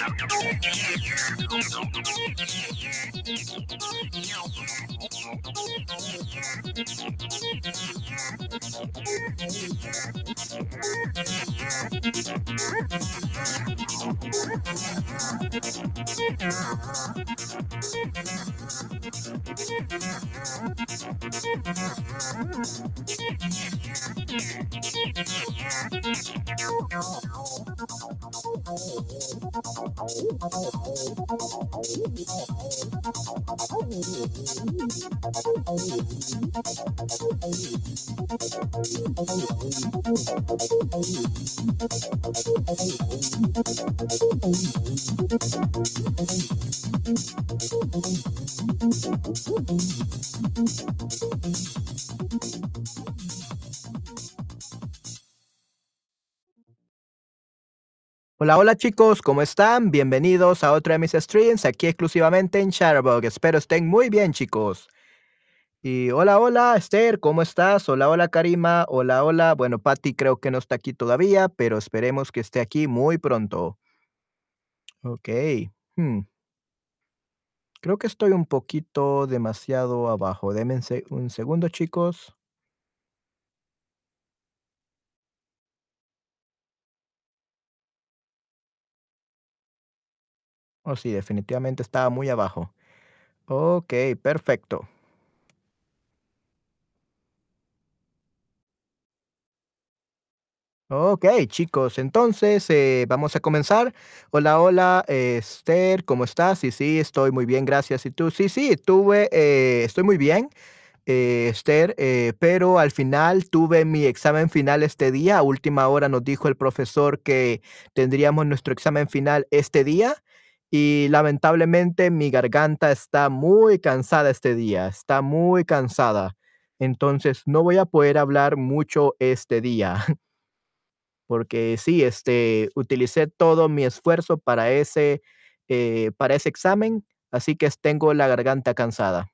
やる! Oh, Hola, hola chicos, ¿cómo están? Bienvenidos a otro de mis streams aquí exclusivamente en Shutterbug. Espero estén muy bien, chicos. Y hola, hola, Esther, ¿cómo estás? Hola, hola, Karima. Hola, hola. Bueno, Patty creo que no está aquí todavía, pero esperemos que esté aquí muy pronto. Ok. hmm. Creo que estoy un poquito demasiado abajo. Denme un se- un segundo, chicos. Oh, sí, definitivamente estaba muy abajo. Ok, perfecto. Ok, chicos, entonces eh, vamos a comenzar. Hola, hola, eh, Esther, ¿cómo estás? Sí, sí, estoy muy bien, gracias. ¿Y tú? Sí, sí, tuve, eh, estoy muy bien, eh, Esther, pero al final tuve mi examen final este día. A última hora nos dijo el profesor que tendríamos nuestro examen final este día y lamentablemente mi garganta está muy cansada este día, está muy cansada. Entonces no voy a poder hablar mucho este día. porque sí, este, utilicé todo mi esfuerzo para ese, eh, para ese examen, así que tengo la garganta cansada.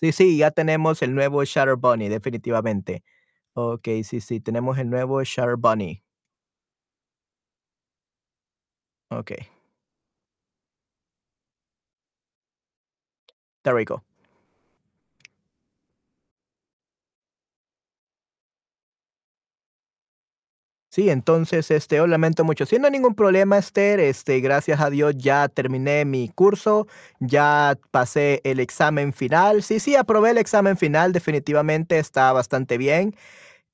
Sí, sí, ya tenemos el nuevo Shatter Bunny, definitivamente. Ok, sí, sí, tenemos el nuevo Shatter Bunny. Ok, there we go. Sí, entonces, este, oh, lamento mucho. Sí, no hay ningún problema, Esther. Este, gracias a Dios ya terminé mi curso, ya pasé el examen final. Sí, sí, aprobé el examen final, definitivamente está bastante bien.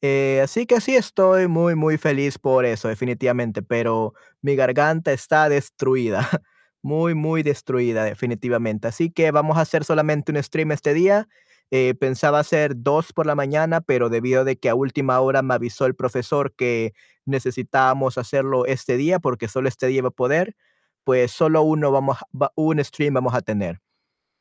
Eh, así que sí estoy muy, muy feliz por eso, definitivamente, pero mi garganta está destruida, muy, muy destruida, definitivamente. Así que vamos a hacer solamente un stream este día. Eh, pensaba hacer dos por la mañana, pero debido de que a última hora me avisó el profesor que necesitábamos hacerlo este día, porque solo este día va a poder, pues solo uno vamos, un stream vamos a tener.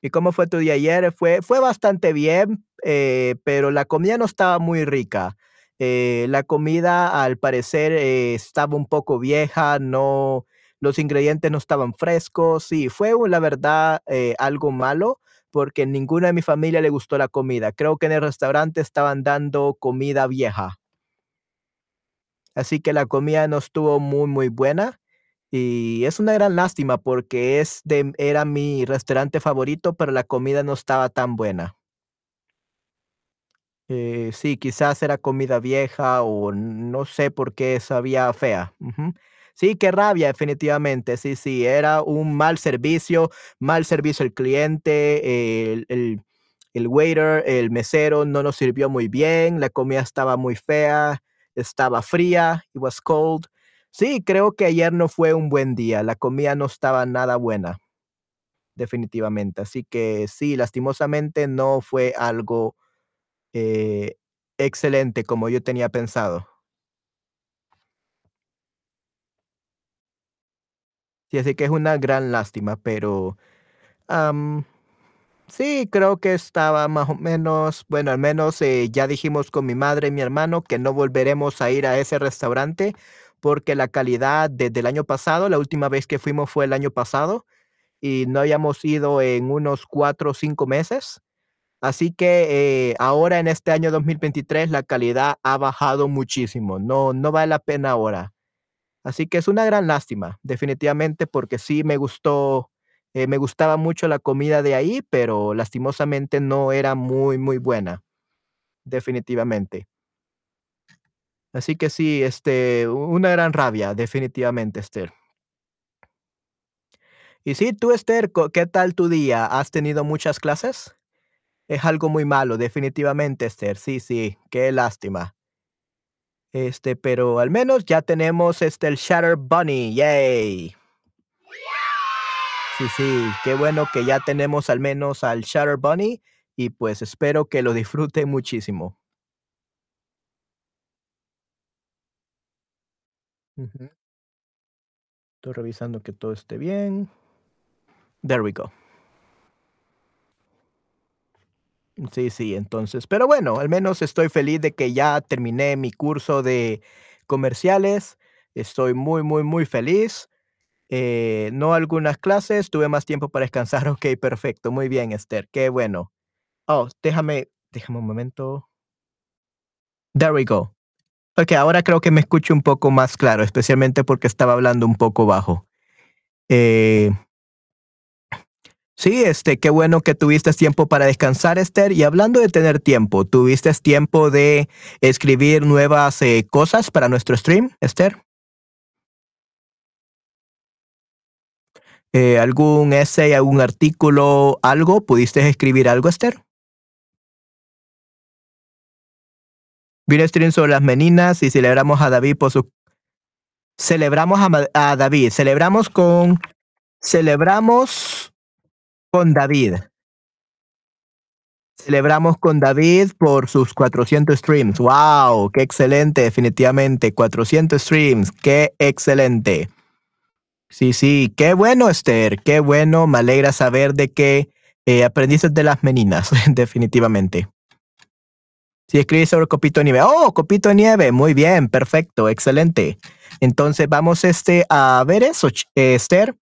¿Y cómo fue tu día ayer? Fue, fue bastante bien, eh, pero la comida no estaba muy rica. Eh, la comida, al parecer, estaba un poco vieja, no, los ingredientes no estaban frescos. Sí, fue la verdad algo malo porque ninguna de mi familia le gustó la comida. Creo que en el restaurante estaban dando comida vieja, así que la comida no estuvo muy, muy buena. Y es una gran lástima porque es de, era mi restaurante favorito, pero la comida no estaba tan buena. Eh, sí, quizás era comida vieja o no sé por qué sabía fea. Ujú. Sí, qué rabia, definitivamente. Sí, sí, era un mal servicio, mal servicio al cliente, el, el, el waiter, el mesero no nos sirvió muy bien, la comida estaba muy fea, estaba fría, it was cold. Sí, creo que ayer no fue un buen día, la comida no estaba nada buena, definitivamente. Así que sí, lastimosamente no fue algo eh, excelente, como yo tenía pensado. Sí, así que es una gran lástima, pero, sí, creo que estaba más o menos, bueno, al menos, eh, ya dijimos con mi madre y mi hermano que no volveremos a ir a ese restaurante, porque la calidad desde el año pasado, la última vez que fuimos fue el año pasado, y no habíamos ido en unos 4 o 5 meses. Así que, eh, ahora en este año 2023 la calidad ha bajado muchísimo, no no vale la pena ahora. Así que es una gran lástima, definitivamente, porque sí me gustó, eh, me gustaba mucho la comida de ahí, pero lastimosamente no era muy, muy buena, definitivamente. Así que sí, este, una gran rabia, definitivamente, Esther. Y sí, tú, Esther, ¿qué tal tu día? ¿Has tenido muchas clases? Es algo muy malo, definitivamente, Esther. Sí, sí, qué lástima. Este, pero al menos ya tenemos, este, el Shatter Bunny, yay. Sí, sí, qué bueno que ya tenemos al menos al Shatter Bunny y pues espero que lo disfrute muchísimo. Estoy revisando que todo esté bien. There we go. Sí, sí, entonces, pero bueno, al menos estoy feliz de que ya terminé mi curso de comerciales. Estoy muy, muy, muy feliz. Eh, no algunas clases, tuve más tiempo para descansar. Ok, perfecto. Muy bien, Esther. Qué bueno. Oh, déjame, déjame un momento. There we go. Ok, ahora creo que me escucho un poco más claro, especialmente porque estaba hablando un poco bajo. Eh, sí, este, qué bueno que tuviste tiempo para descansar, Esther. Y hablando de tener tiempo, ¿tuviste tiempo de escribir nuevas eh, cosas para nuestro stream, Esther? Eh, ¿algún essay, algún artículo, algo? ¿Pudiste escribir algo, Esther? Vi un stream sobre las meninas y celebramos a David por su... Celebramos a David, celebramos con... Celebramos con David. Celebramos con David por sus 400 streams. ¡Wow! ¡Qué excelente! Definitivamente. 400 streams. ¡Qué excelente! Sí, sí. Qué bueno, Esther. Qué bueno. Me alegra saber de que eh, aprendiste de las meninas. definitivamente. Si escribes sobre Copito de Nieve. ¡Oh! Copito de Nieve. Muy bien. Perfecto. Excelente. Entonces vamos este, a ver eso, eh, Esther.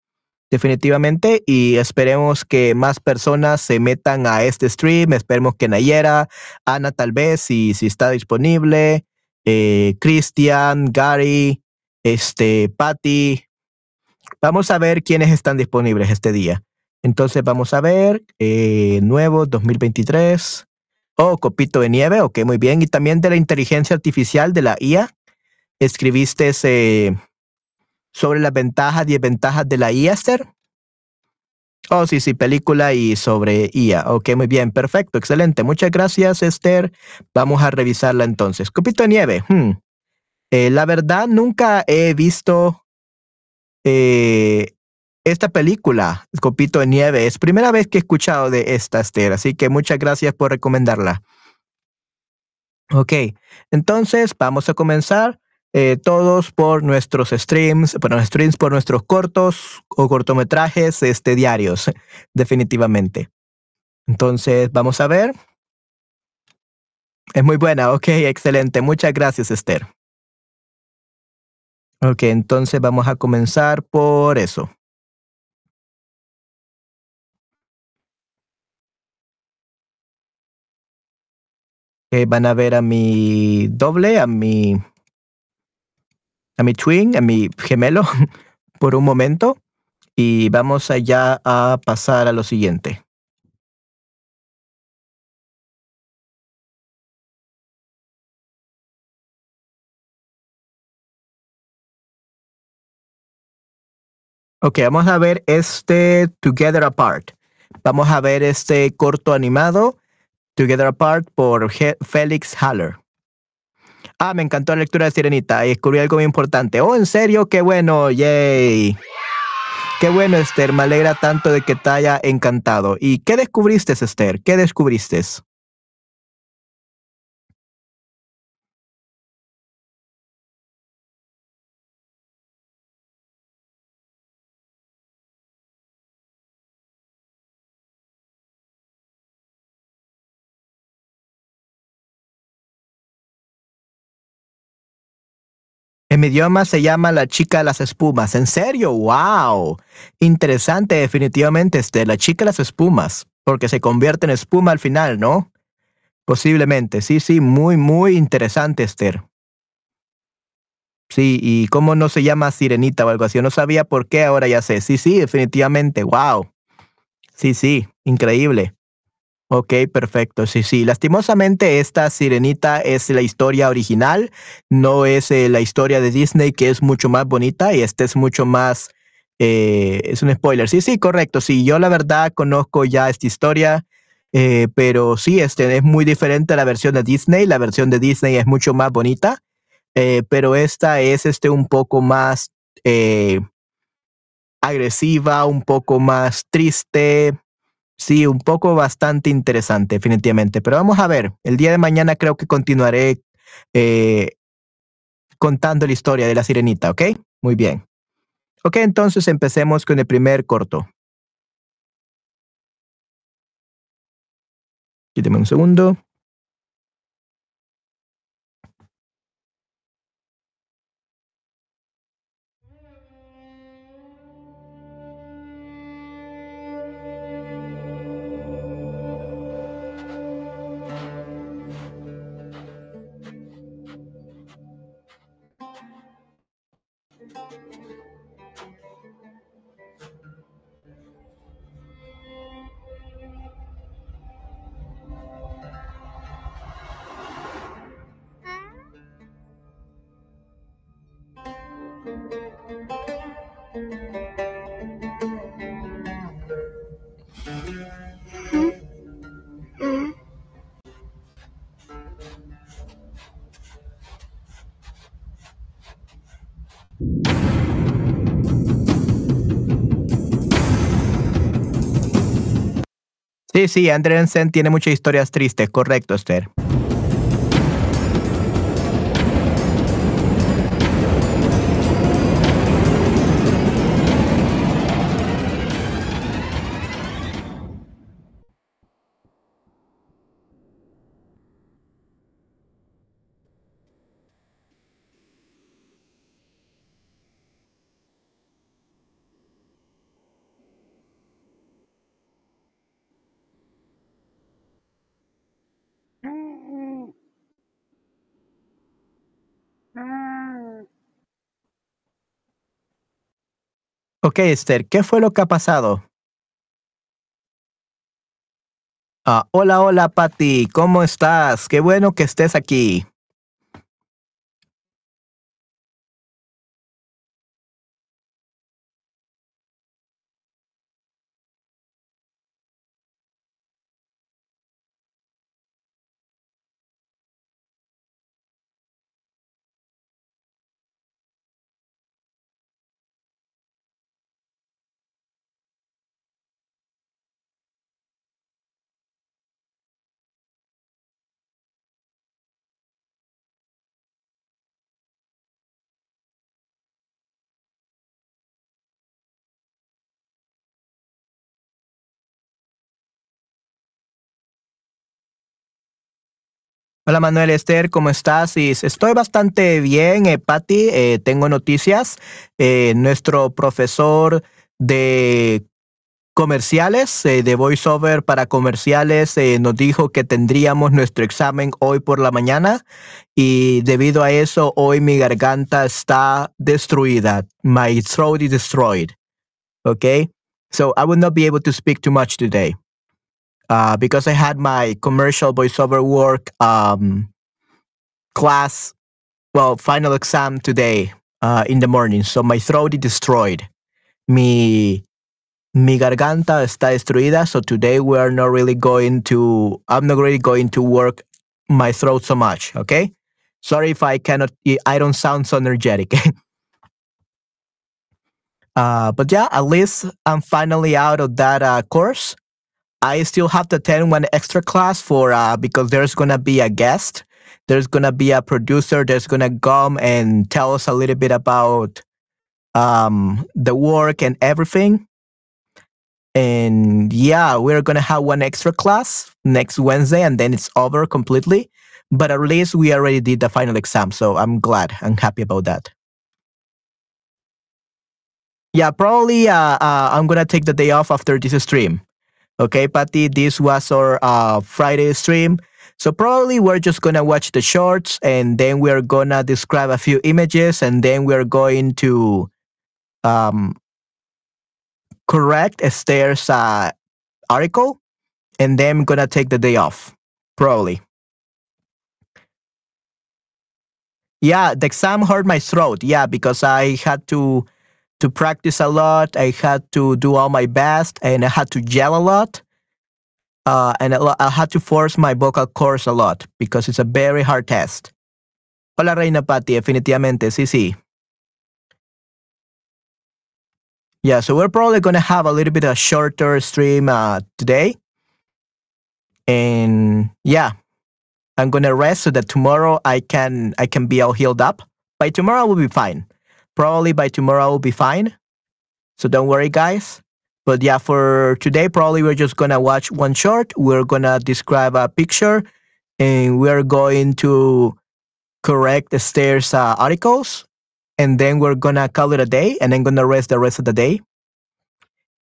Definitivamente, y esperemos que más personas se metan a este stream. Esperemos que Nayera, Ana, tal vez, si, si está disponible, eh, Cristian, Gary, este, Patty. Vamos a ver quiénes están disponibles este día. Entonces, vamos a ver, eh, nuevo 2023. Oh, Copito de Nieve, ok, muy bien. Y también de la inteligencia artificial de la IA. Escribiste eh, sobre las ventajas y desventajas de la IA, Esther. Oh, sí, sí, película y sobre IA. Ok, muy bien, perfecto, excelente. Muchas gracias, Esther. Vamos a revisarla entonces. Copito de nieve. hmm. Eh, la verdad, nunca he visto eh, esta película, Copito de nieve. Es primera vez que he escuchado de esta, Esther, así que muchas gracias por recomendarla. Ok, entonces vamos a comenzar eh, todos por nuestros streams, por nuestros streams, por nuestros cortos o cortometrajes este, diarios, definitivamente. Entonces, vamos a ver. Es muy buena, ok, excelente. Muchas gracias, Esther. Ok, entonces vamos a comenzar por eso. Van a ver a mi doble, a mi a mi twin, a mi gemelo, por un momento y vamos allá a pasar a lo siguiente. Ok, vamos a ver este Together Apart. Vamos a ver este corto animado Together Apart por Ge- Félix Haller. Ah, me encantó la lectura de Sirenita y descubrí algo muy importante. Oh, en serio, qué bueno, yay. Qué bueno, Esther, me alegra tanto de que te haya encantado. ¿Y qué descubriste, Esther? ¿Qué descubriste? Idioma se llama La chica de las espumas. ¿En serio? ¡Wow! Interesante, definitivamente, Esther. La chica de las espumas. Porque se convierte en espuma al final, ¿no? Posiblemente. Sí, sí, muy, muy interesante, Esther. Sí, y cómo no se llama Sirenita o algo así. Yo no sabía por qué, ahora ya sé. Sí, sí, definitivamente. ¡Wow! Sí, sí, increíble. Ok, perfecto. Sí, sí. Lastimosamente, esta sirenita es la historia original, no es eh, la historia de Disney, que es mucho más bonita, y esta es mucho más. eh, es un spoiler. Sí, sí, correcto. Sí, yo la verdad conozco ya esta historia, eh, pero sí, este es muy diferente a la versión de Disney. La versión de Disney es mucho más bonita, pero esta es este un poco más agresiva, un poco más triste. Sí, un poco bastante interesante, definitivamente. Pero vamos a ver, el día de mañana creo que continuaré eh, contando la historia de la sirenita, ¿ok? Muy bien. Ok, entonces empecemos con el primer corto. Quíteme un segundo. Sí, sí, Andrensen tiene muchas historias tristes, correcto, Esther. Ok, ¿qué fue lo que ha pasado? Ah, hola, hola, Patty, ¿cómo estás? Qué bueno que estés aquí. Hola Manuel Esther, ¿cómo estás? estoy bastante bien, eh, Patti. Eh, tengo noticias. Eh, nuestro profesor de comerciales, eh, de voiceover para comerciales, nos dijo que tendríamos nuestro examen hoy por la mañana y debido a eso hoy mi garganta está destruida. My throat is destroyed. Okay? So I will not be able to speak too much today. Uh, because I had my commercial voiceover work um, class, well, final exam today uh, in the morning. So my throat is destroyed. Mi, mi garganta está destruida. So today we are not really going to, I'm not really going to work my throat so much. Okay. Sorry if I cannot, I don't sound so energetic. uh, but yeah, at least I'm finally out of that uh, course. I still have to attend one extra class for uh, because there's gonna be a guest. There's gonna be a producer that's gonna come and tell us a little bit about um, the work and everything. And yeah, we're gonna have one extra class next Wednesday, and then it's over completely. But at least we already did the final exam, so I'm glad. I'm happy about that. Yeah, probably uh, uh, I'm gonna take the day off after this stream Okay, Patty, this was our uh, Friday stream. So probably we're just gonna watch the shorts and then we're gonna describe a few images and then we're going to um, correct Esther's uh, article and then gonna take the day off, probably. Yeah, the exam hurt my throat. Yeah, because I had to to practice a lot. I had to do all my best and I had to yell a lot. Uh, and I had to force my vocal cords a lot because it's a very hard test. Hola, Reina definitivamente, sí, sí. Yeah, so we're probably going to have a little bit of shorter stream uh, today. And yeah, I'm going to rest so that tomorrow I can I can be all healed up. By tomorrow I will be fine. Probably by tomorrow I'll be fine. So don't worry, guys. But yeah, for today, probably we're just gonna watch one short. We're gonna describe a picture, and we're going to correct the stairs uh, articles, and then we're gonna call it a day, and then gonna rest the rest of the day.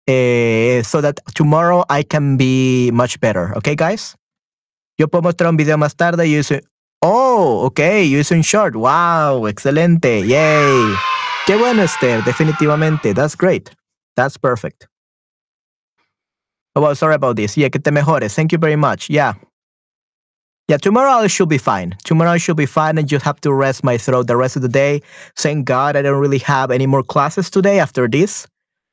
Uh, so that tomorrow I can be much better. Okay, guys. Yo puedo mostrar un video más tarde. Y hice, oh, okay, you hice short. Wow, excelente, yay. Qué bueno, Esther, definitivamente. That's great. That's perfect. Oh, well, sorry about this. Yeah, que te mejores. Thank you very much. Yeah. Yeah, tomorrow I should be fine. Tomorrow I should be fine. and just have to rest my throat the rest of the day. Thank God I don't really have any more classes today after this.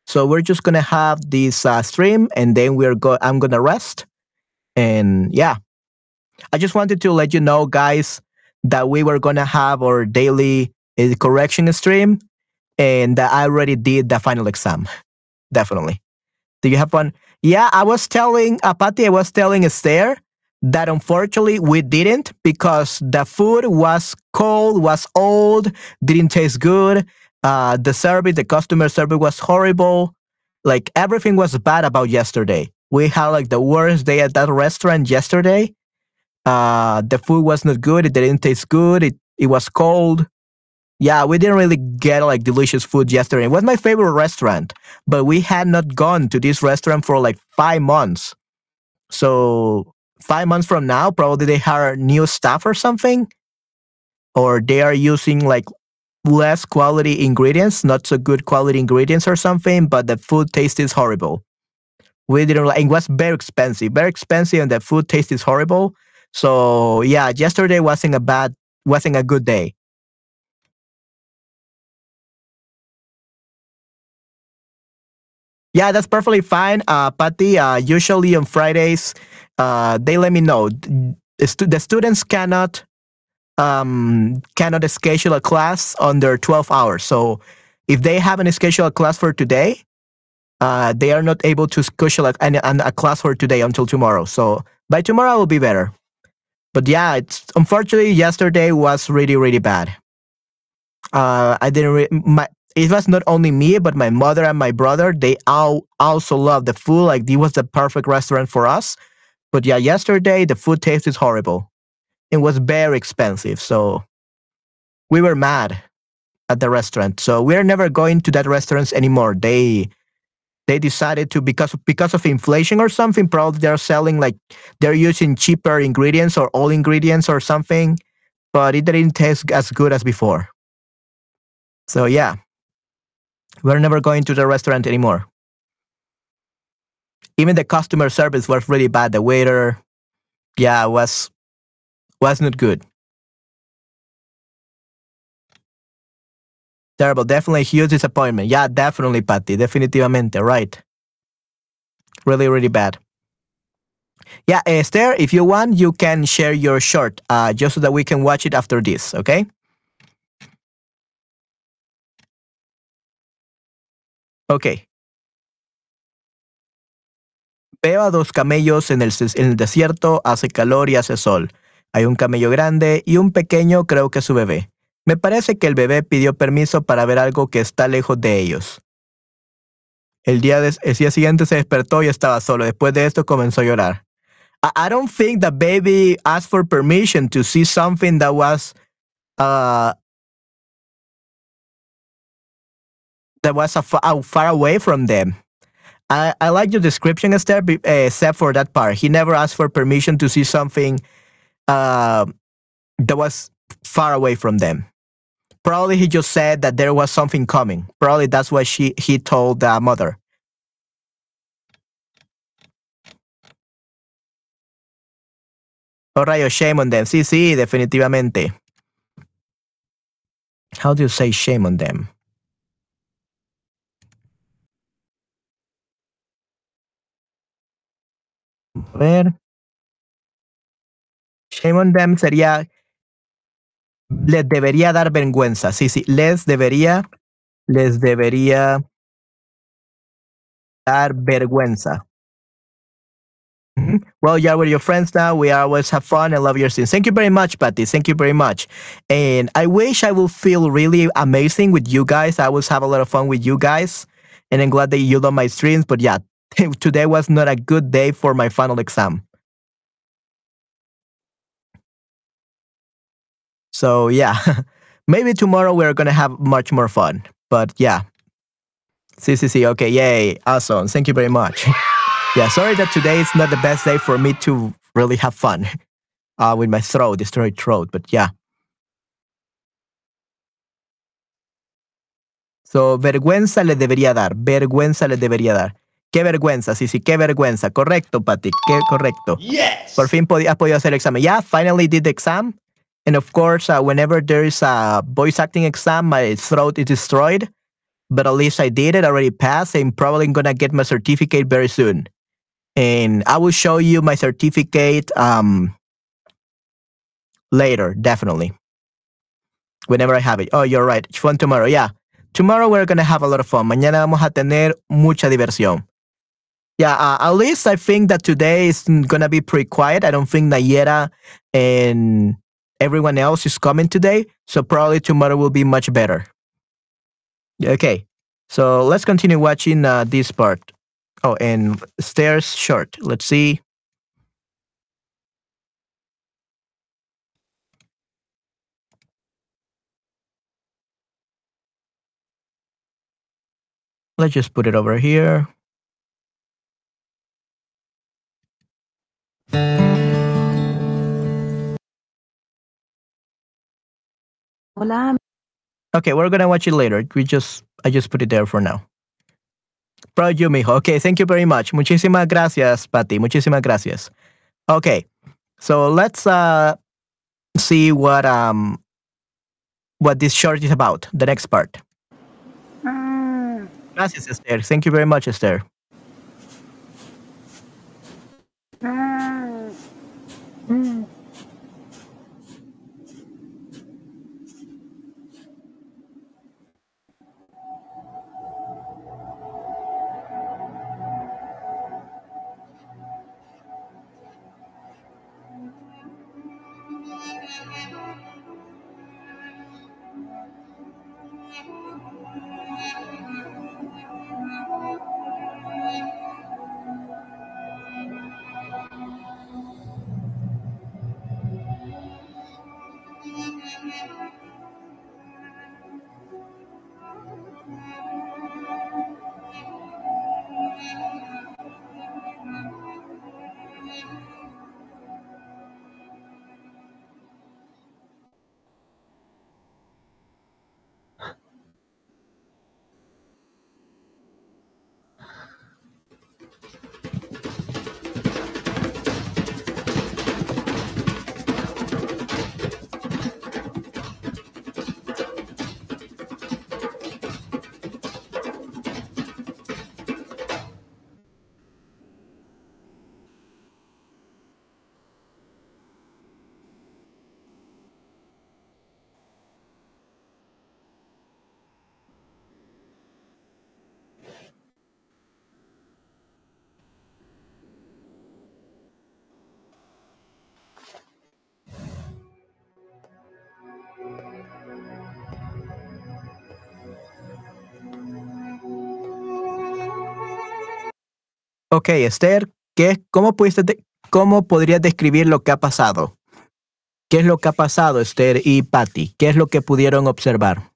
So we're just gonna have this uh, stream, and then we're go. I'm gonna rest, and yeah, I just wanted to let you know, guys, that we were gonna have our daily uh, correction stream and I already did the final exam. Definitely. Do you have one? Yeah, I was telling uh, Patty, I was telling Esther that unfortunately we didn't because the food was cold, was old, didn't taste good. Uh, the service, the customer service was horrible. Like everything was bad about yesterday. We had like the worst day at that restaurant yesterday. Uh, the food was not good. It didn't taste good. It it was cold yeah, we didn't really get like delicious food yesterday. It was my favorite restaurant, but we had not gone to this restaurant for like five months. So five months from now, probably they hire new staff or something, or they are using like less quality ingredients, not so good quality ingredients or something, but the food taste is horrible. We didn't like it was very expensive, very expensive, and the food taste is horrible. So yeah, yesterday wasn't a bad, wasn't a good day. Yeah, that's perfectly fine, uh, Patty. Uh, usually on Fridays, uh, they let me know the, stu- the students cannot um, cannot schedule a class under 12 hours. So if they haven't scheduled a class for today, uh, they are not able to schedule a, a, class for today until tomorrow. So by tomorrow, will be better. But yeah, it's unfortunately yesterday was really really bad. Uh, I didn't. Re- my it was not only me, but my mother and my brother. They all also loved the food. Like it was the perfect restaurant for us. But yeah, yesterday the food tasted horrible. It was very expensive. So we were mad at the restaurant. So we're never going to that restaurants anymore. They they decided to because because of inflation or something. Probably they're selling like they're using cheaper ingredients or all ingredients or something, but it didn't taste as good as before. So yeah, we're never going to the restaurant anymore. Even the customer service was really bad. The waiter, yeah, was was not good. Terrible. Definitely huge disappointment. Yeah, definitely, Patty. Definitivamente. Right. Really, really bad. Yeah, Esther, if you want, you can share your short uh, just so that we can watch it after this, okay? Okay. Veo a dos camellos en el, desierto, hace calor y hace sol. Hay un camello grande y un pequeño, creo que su bebé. Me parece que el bebé pidió permiso para ver algo que está lejos de ellos. El día, de, el día siguiente se despertó y estaba solo. Después de esto comenzó a llorar. I, I don't think the baby asked for permission to see something that was uh, that was a, far away from them. I, I like your description, Esther, except for that part. He never asked for permission to see something uh, that was far away from them. Probably he just said that there was something coming. Probably that's what she he told the mother. Oh, rayo, shame on them. Sí, sí, definitivamente. How do you say shame on them? A ver. Shame on them sería les debería dar vergüenza. Sí, sí, les debería, les debería dar vergüenza. Well, yeah, with your friends now. We always have fun and love your scenes. Thank you very much, Patty. Thank you very much. And I wish I would feel really amazing with you guys. I always have a lot of fun with you guys. And I'm glad that you love my streams. But yeah, today was not a good day for my final exam. So yeah, maybe tomorrow we're gonna have much more fun. But yeah. See. Okay, yay. Awesome. Thank you very much. yeah, sorry that today is not the best day for me to really have fun uh, with my throat, destroyed throat. But yeah. So, vergüenza le debería dar. Vergüenza le debería dar. Qué vergüenza, sí, sí, qué vergüenza. Correcto, Patty, qué correcto. Yes. Por fin has podido hacer el examen. Yeah, finally did the exam. And of course, uh, whenever there is a voice acting exam, my throat is destroyed. But at least I did it, already passed. I'm probably gonna get my certificate very soon. And I will show you my certificate um, later, definitely. Whenever I have it. Oh, you're right. Fun tomorrow. Yeah. Tomorrow we're gonna have a lot of fun. Mañana vamos a tener mucha diversión. Yeah, uh, at least I think that today is gonna be pretty quiet. I don't think Nayera and everyone else is coming today, so probably tomorrow will be much better. Okay, so let's continue watching uh, this part. Oh, and stairs short. Let's see. Let's just put it over here. Hola. Okay, we're gonna watch it later. We just I just put it there for now. Proud you, mijo. Okay, thank you very much. Muchísimas gracias, Patty. Muchísimas gracias. Okay, so let's uh see what um what this short is about. The next part. Gracias, Esther. Thank you very much, Esther. Ok, Esther, ¿qué, cómo, pudiste ¿cómo podrías describir lo que ha pasado? ¿Qué es lo que ha pasado, Esther y Patty? ¿Qué es lo que pudieron observar?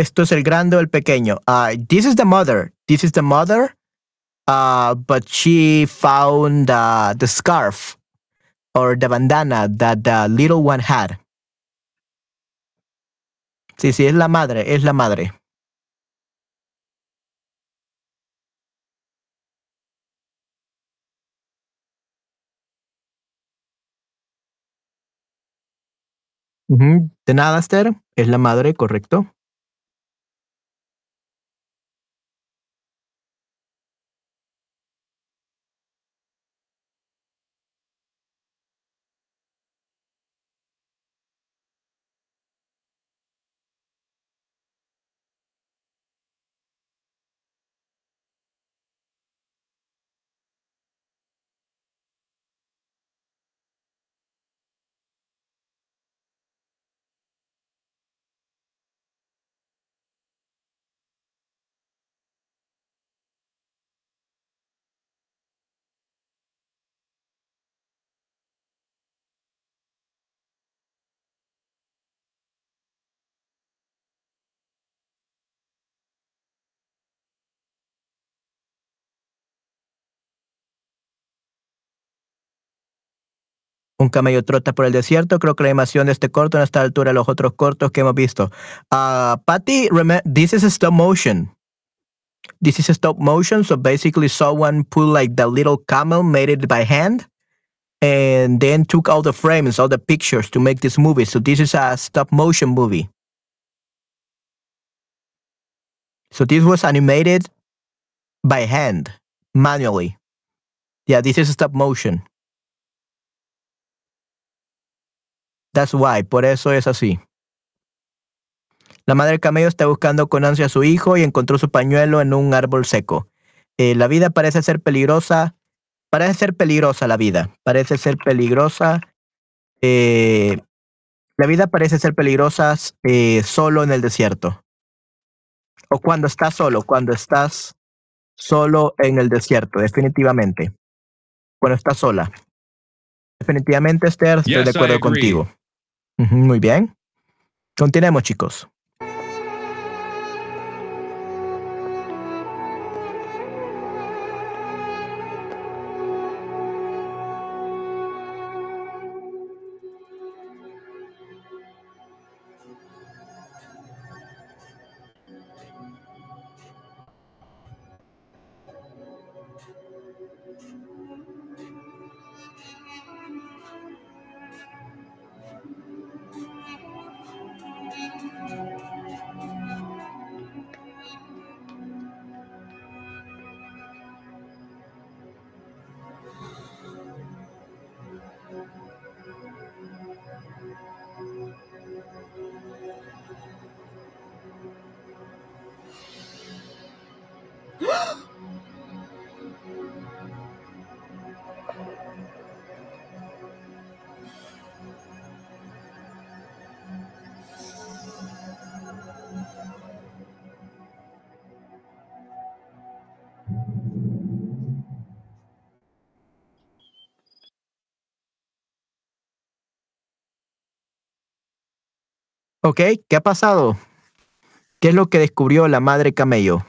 Esto es el grande o el pequeño. Uh, this is the mother. This is the mother. Uh, but she found uh, the scarf or the bandana that the little one had. Sí, sí, es la madre, es la madre. Ujú, De nada, Esther. Es la madre, correcto. Un camello trota por el desierto. Creo que la animación de este corto no está a altura los otros cortos que hemos visto. Uh, Patty, this is stop motion. This is stop motion. So basically, someone put like the little camel, made it by hand, and then took all the frames, all the pictures to make this movie. So this is a stop motion movie. So this was animated by hand, manually. Yeah, this is stop motion. That's why, por eso es así. La madre del camello está buscando con ansia a su hijo y encontró su pañuelo en un árbol seco. Eh, la vida parece ser peligrosa. Parece ser peligrosa la vida. Parece ser peligrosa. eh, la vida parece ser peligrosa eh, solo en el desierto. O cuando estás solo, cuando estás solo en el desierto, definitivamente. Cuando estás sola. Definitivamente, Esther, estoy de acuerdo contigo. Muy bien. Continuemos, chicos. Ok, ¿qué ha pasado? ¿Qué es lo que descubrió la madre camello?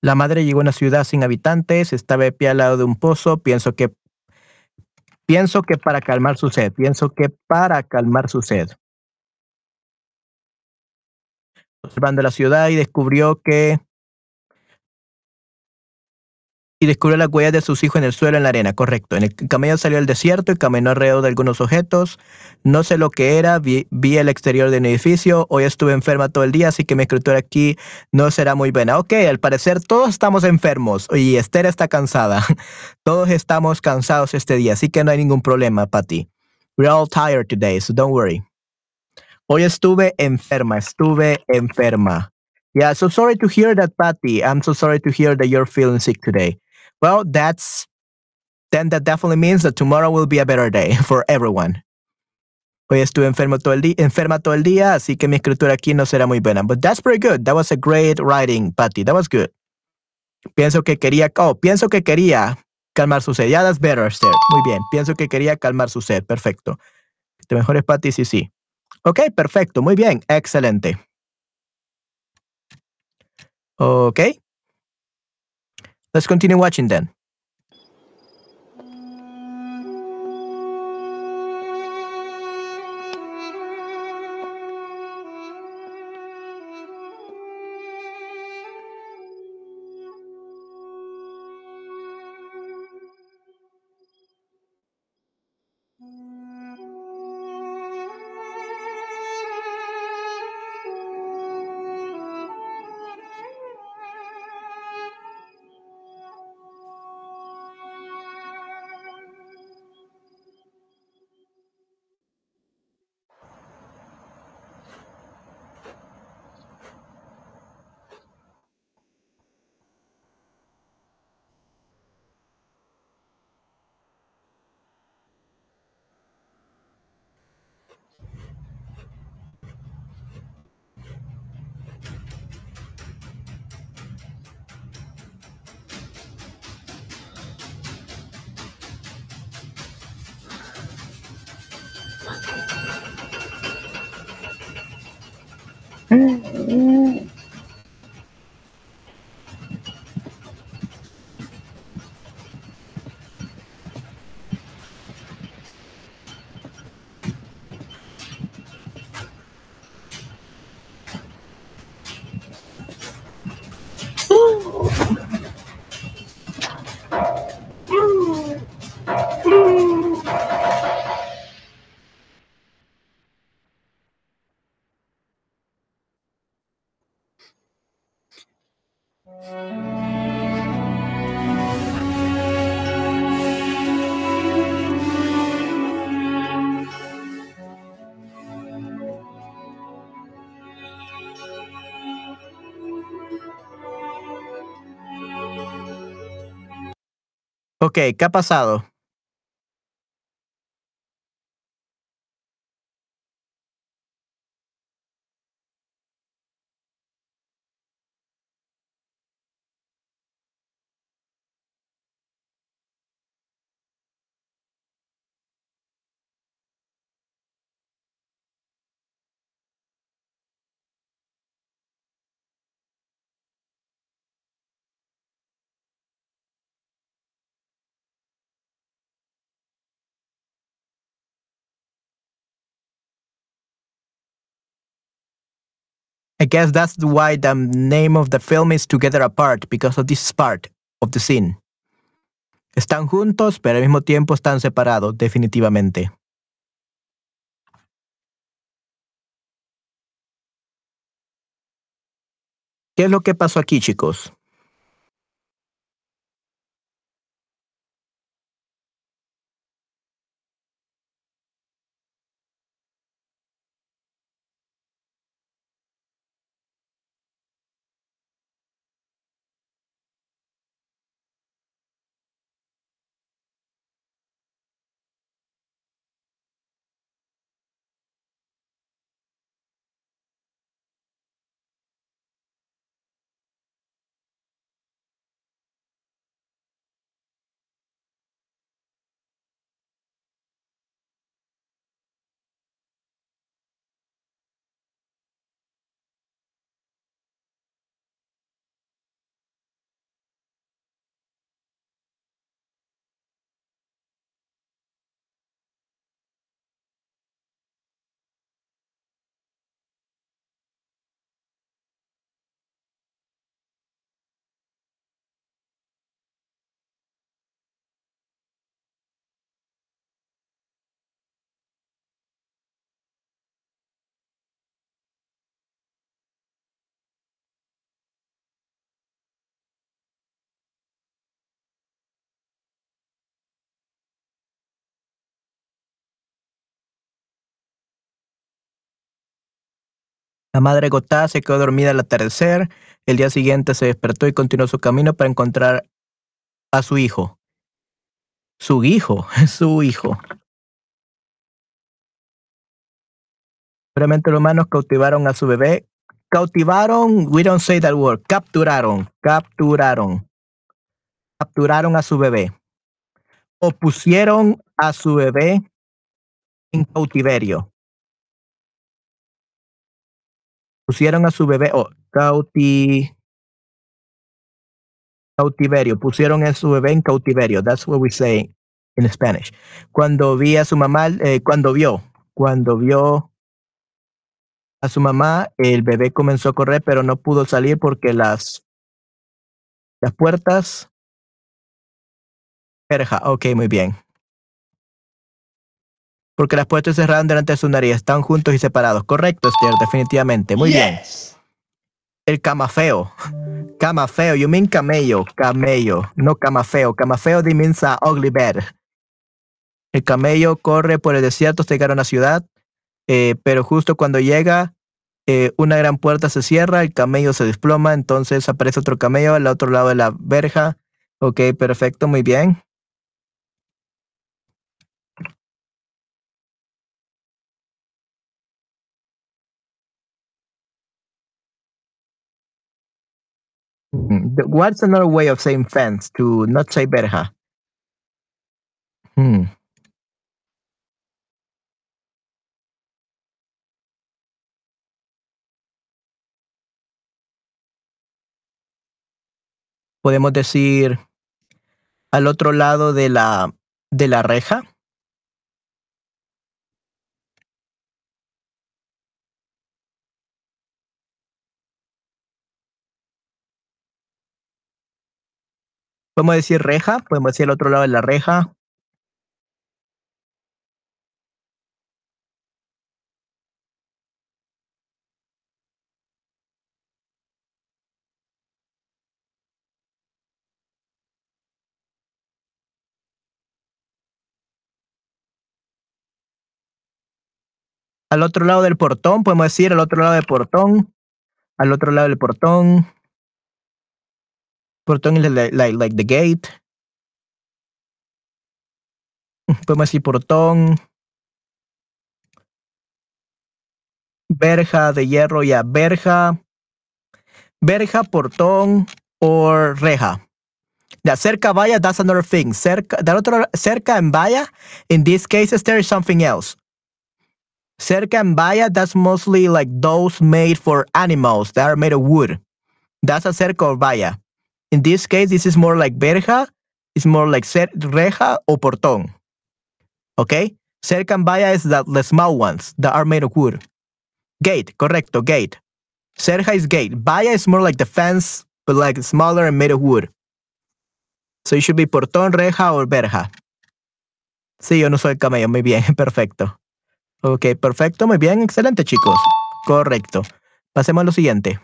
La madre llegó a una ciudad sin habitantes, estaba de pie al lado de un pozo, pienso que pienso que para calmar su sed, pienso que para calmar su sed. Observando la ciudad y descubrió que y descubrió las huellas de sus hijos en el suelo, en la arena, correcto. En el camello salió al desierto y caminó alrededor de algunos objetos. No sé lo que era, vi, el exterior de un edificio. Hoy estuve enferma todo el día, así que mi escritura aquí no será muy buena. Ok, al parecer todos estamos enfermos y Esther está cansada. todos estamos cansados este día, así que no hay ningún problema, Patty. We're all tired today, so don't worry. Hoy estuve enferma, estuve enferma. Yeah, so sorry to hear that, Patty. I'm so sorry to hear that you're feeling sick today. Well, that's then that definitely means that tomorrow will be a better day for everyone. Hoy estuve enfermo todo el día, enferma todo el día, así que mi escritura aquí no será muy buena. But that's pretty good. That was a great writing, Patty. That was good. Pienso que quería, oh, pienso que quería calmar su sed. Yeah, that's better, Esther. Muy bien. Pienso que quería calmar su sed. Perfecto. Te mejores, Patty, sí, sí. Ok, perfecto. Muy bien. Excelente. Ok. Let's continue watching then. うん。¿Qué ha pasado? I guess that's why the name of the film is Together Apart, because of this part of the scene. Están juntos, pero al mismo tiempo están separados, definitivamente. ¿Qué es lo que pasó aquí, chicos? La madre Gotá se quedó dormida al atardecer. El día siguiente se despertó y continuó su camino para encontrar a su hijo. Su hijo, su hijo. Realmente los humanos cautivaron a su bebé. Cautivaron, we don't say that word. Capturaron, capturaron. Capturaron a su bebé. O pusieron a su bebé en cautiverio. Pusieron a su bebé, oh, cauti, cautiverio. Pusieron a su bebé en cautiverio. That's what we say in Spanish. Cuando vi a su mamá, eh, cuando vio, cuando vio a su mamá, el bebé comenzó a correr, pero no pudo salir porque las, las puertas. Verja, ok, muy bien. Porque las puertas cerraron delante de su nariz, están juntos y separados. Correcto, Esther, definitivamente. Muy bien. El camafeo. Camafeo, you mean camello, camello, no camafeo. Camafeo means a ugly bed. El camello corre por el desierto hasta llegar a una ciudad, eh, pero justo cuando llega, eh, una gran puerta se cierra, el camello se desploma, entonces aparece otro camello al otro lado de la verja. Ok, perfecto, muy bien. What's another way of saying fence to not say verja? Hmm. Podemos decir al otro lado de la de la reja. Podemos decir reja, podemos decir al otro lado de la reja. Al otro lado del portón, podemos decir al otro lado del portón. Al otro lado del portón. Portón es like, like, the gate. Podemos decir portón. Verja de hierro, ya. Verja. Verja, portón o reja. Ya, cerca valla, that's another thing. Cerca, that otro, cerca en valla, in these cases, there is something else. Cerca en valla, that's mostly like those made for animals that are made of wood. That's a cerca or valla. In this case, this is more like verja, it's more like reja o portón. Okay? Cerca and valla is the, the small ones that are made of wood. Gate, correcto, gate. Cerca is gate. Valla is more like the fence, but like smaller and made of wood. So it should be portón, reja or verja. Sí, yo no soy camello, muy bien, perfecto. Ok, perfecto, muy bien, excelente chicos. Correcto. Pasemos a lo siguiente.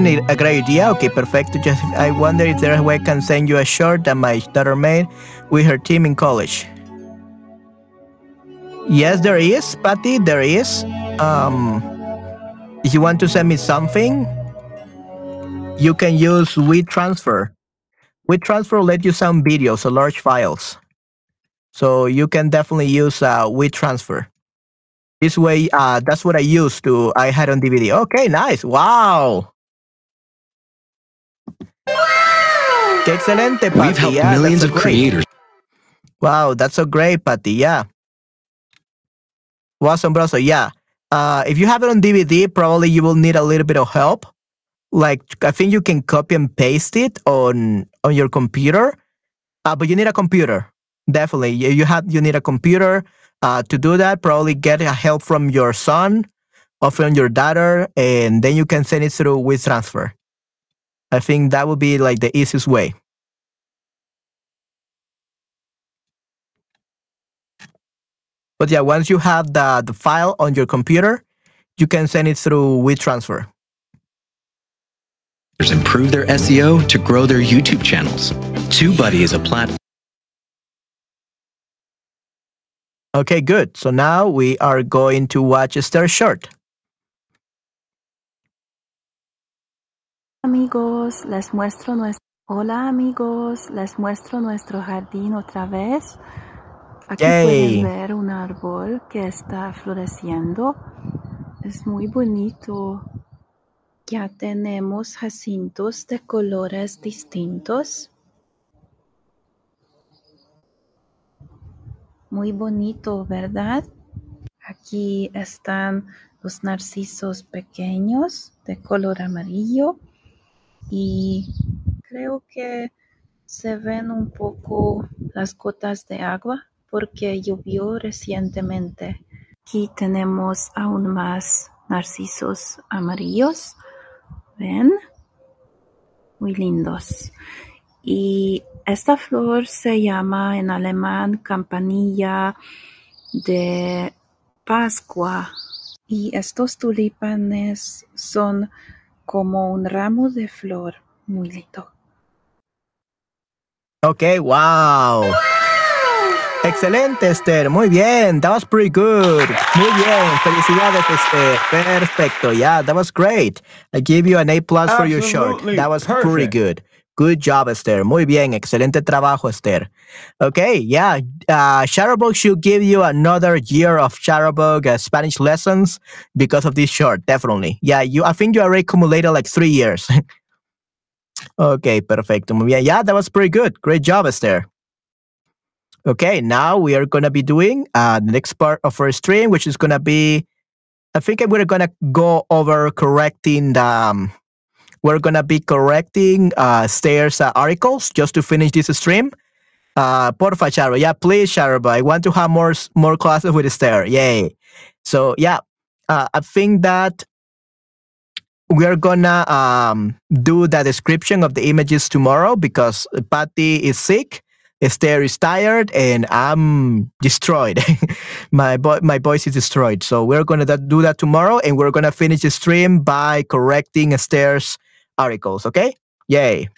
Okay, a great idea. Okay, perfect. Just I wonder if there's a way I can send you a shirt that my daughter made with her team in college. Yes, there is, Patty. There is. Um, if you want to send me something, you can use WeTransfer. WeTransfer let you send videos large files, so you can definitely use uh, WeTransfer. This way, uh, that's what I used to. I had on DVD. Okay, nice. Wow. Wow. Qué excelente, We've helped yeah, millions of creators. Wow, that's so great, Patty. Yeah. Wow, asombroso. Yeah. Uh, if you have it on DVD, probably you will need a little bit of help. Like I think you can copy and paste it on on your computer, uh, but you need a computer. Definitely, you, you have you need a computer uh, to do that, probably get a help from your son or from your daughter, and then you can send it through WeTransfer. I think that would be like the easiest way. But yeah, once you have the, the file on your computer, you can send it through WeTransfer. improve their SEO to grow their YouTube channels. TubeBuddy is a platform. Okay, good. So now we are going to watch Esther short. Amigos, les muestro nuestro... Hola amigos, les muestro nuestro jardín otra vez. Aquí Yay. pueden ver un árbol que está floreciendo. Es muy bonito. Ya tenemos jacintos de colores distintos. Muy bonito, ¿verdad? Aquí están los narcisos pequeños de color amarillo y creo que se ven un poco las gotas de agua porque llovió recientemente. Aquí tenemos aún más narcisos amarillos. ¿Ven? Muy lindos. Y esta flor se llama en alemán campanilla de Pascua. Y estos tulipanes son como un ramo de flor. Muy lindo. Okay, wow. Excelente, Esther. Muy bien. That was pretty good. Muy bien. Felicidades, Esther. Perfecto. Yeah, that was great. I give you an A plus for your short. That was pretty good. Good job, Esther. Muy bien. Excelente trabajo, Esther. Okay, yeah. Uh, Shutterbug should give you another year of Shutterbug uh, Spanish lessons because of this short. Definitely. Yeah, you. I think you already accumulated like three years. okay, perfecto. Muy bien. Yeah, that was pretty good. Great job, Esther. Okay, now we are going to be doing uh, the next part of our stream, which is going to be, I think we're going to go over correcting the, um, we're going to be correcting uh, Stairs uh, articles just to finish this stream. Uh, porfa, Charo. Yeah, please, Charo. I want to have more, more classes with Stair. Yay. So, yeah, uh, I think that we are gonna um, do the description of the images tomorrow because Patty is sick. Esther is tired and I'm destroyed. my vo- my voice is destroyed. So we're gonna do that tomorrow, and we're gonna finish the stream by correcting Esther's articles. Okay? Yay!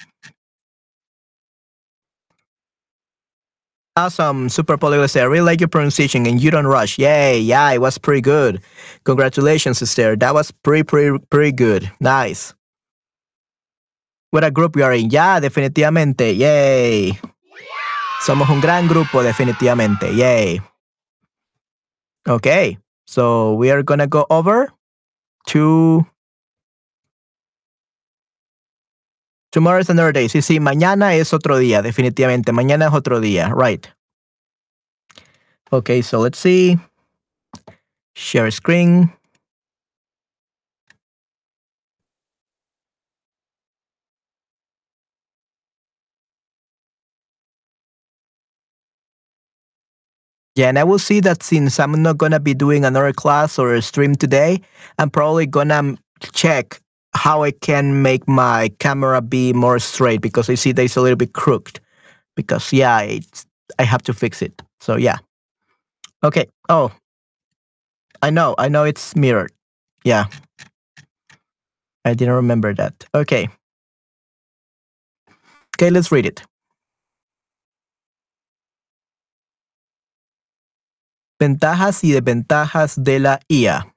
Awesome, super polyglot I really like your pronunciation, and you don't rush. Yay! Yeah, it was pretty good. Congratulations, sister. That was pretty, pretty, pretty good. Nice. What a group we are in. Yeah, definitivamente. Yay. Somos un gran grupo, definitivamente. Yay. Okay, so we are gonna go over to tomorrow is another day. Sí, sí, mañana es otro día, definitivamente. Mañana es otro día, right? Okay, so let's see. Share screen. Yeah, and I will see that since I'm not gonna be doing another class or a stream today, I'm probably gonna check how I can make my camera be more straight because I see that it's a little bit crooked. Because yeah, it's, I have to fix it. So yeah. Okay. Oh, I know. I know it's mirrored. Yeah. I didn't remember that. Okay. Okay, let's read it. Ventajas y desventajas de la IA.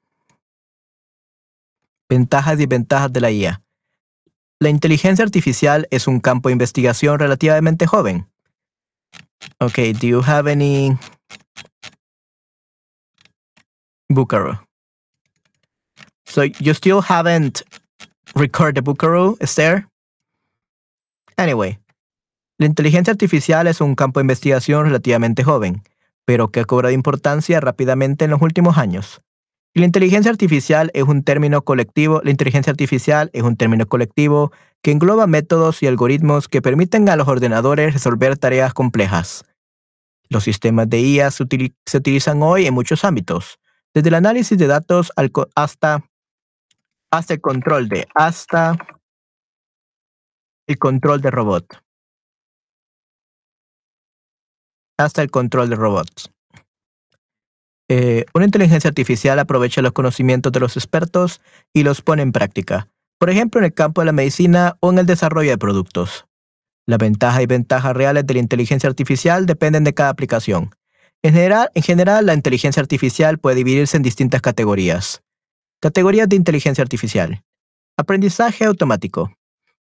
Ventajas y desventajas de la IA. La inteligencia artificial es un campo de investigación relativamente joven. Okay, do you have any Buckaroo? So you still haven't recorded the Buckaroo, Esther? Anyway, la inteligencia artificial es un campo de investigación relativamente joven pero que ha cobrado importancia rápidamente en los últimos años. La inteligencia artificial es un término colectivo, la inteligencia artificial es un término colectivo que engloba métodos y algoritmos que permiten a los ordenadores resolver tareas complejas. Los sistemas de IA se, utili- se utilizan hoy en muchos ámbitos, desde el análisis de datos al hasta, hasta el control de, hasta el control de robot. Hasta el control de robots. Eh, una inteligencia artificial aprovecha los conocimientos de los expertos y los pone en práctica, por ejemplo en el campo de la medicina o en el desarrollo de productos. Las ventajas y ventajas reales de la inteligencia artificial dependen de cada aplicación. En general, en general, la inteligencia artificial puede dividirse en distintas categorías. Categorías de inteligencia artificial. Aprendizaje automático.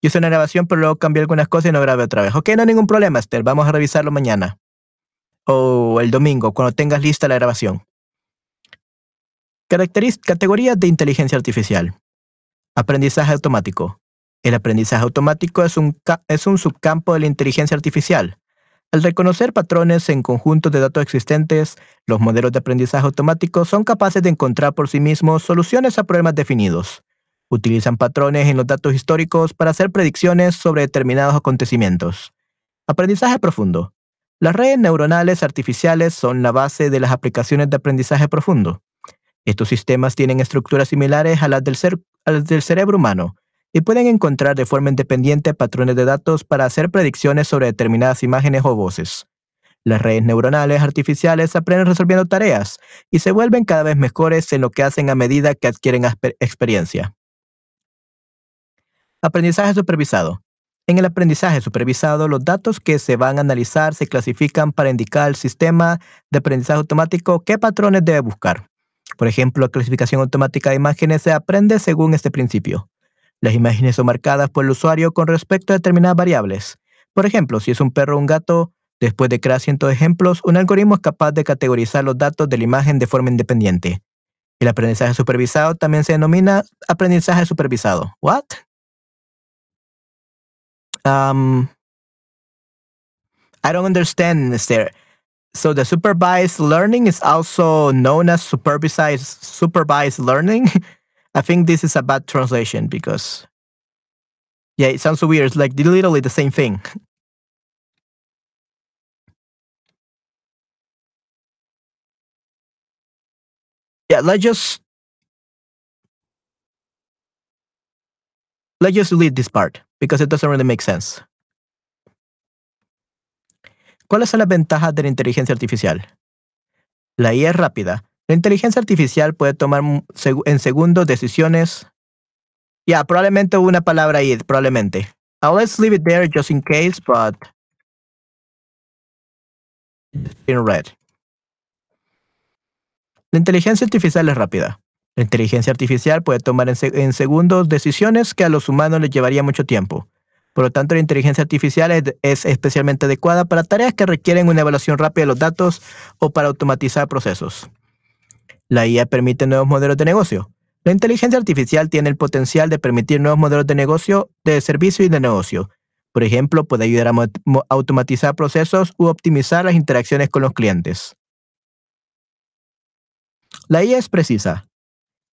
Yo hice una grabación, pero luego cambié algunas cosas y no grabé otra vez. Ok, no hay ningún problema, Esther. Vamos a revisarlo mañana. O el domingo, cuando tengas lista la grabación. Categorías de inteligencia artificial. Aprendizaje automático. El aprendizaje automático es un, subcampo de la inteligencia artificial. Al reconocer patrones en conjuntos de datos existentes, los modelos de aprendizaje automático son capaces de encontrar por sí mismos soluciones a problemas definidos. Utilizan patrones en los datos históricos para hacer predicciones sobre determinados acontecimientos. Aprendizaje profundo. Las redes neuronales artificiales son la base de las aplicaciones de aprendizaje profundo. Estos sistemas tienen estructuras similares a las del, cerebro humano, y pueden encontrar de forma independiente patrones de datos para hacer predicciones sobre determinadas imágenes o voces. Las redes neuronales artificiales aprenden resolviendo tareas y se vuelven cada vez mejores en lo que hacen a medida que adquieren experiencia. Aprendizaje supervisado. En el aprendizaje supervisado, los datos que se van a analizar se clasifican para indicar al sistema de aprendizaje automático qué patrones debe buscar. Por ejemplo, la clasificación automática de imágenes se aprende según este principio. Las imágenes son marcadas por el usuario con respecto a determinadas variables. Por ejemplo, si es un perro o un gato, después de crear cientos de ejemplos, un algoritmo es capaz de categorizar los datos de la imagen de forma independiente. El aprendizaje supervisado también se denomina aprendizaje supervisado. What? Um, I don't understand. So the supervised learning is also known as supervised supervised learning. I think this is a bad translation because, yeah, it sounds so weird. It's like literally the same thing. yeah, let's just let's just delete this part because it doesn't really make sense. ¿Cuáles son las ventajas de la inteligencia artificial? La IA es rápida, La inteligencia artificial puede tomar en segundos decisiones. Ya, probablemente hubo una palabra ahí, probablemente. Uh, let's leave it there just in case, but in red. La inteligencia artificial es rápida. La inteligencia artificial puede tomar en, segundos decisiones que a los humanos les llevaría mucho tiempo. Por lo tanto, la inteligencia artificial es, especialmente adecuada para tareas que requieren una evaluación rápida de los datos o para automatizar procesos. La IA permite nuevos modelos de negocio. La inteligencia artificial tiene el potencial de permitir nuevos modelos de negocio, de servicio y de negocio. Por ejemplo, puede ayudar a automatizar procesos u optimizar las interacciones con los clientes. La IA es precisa.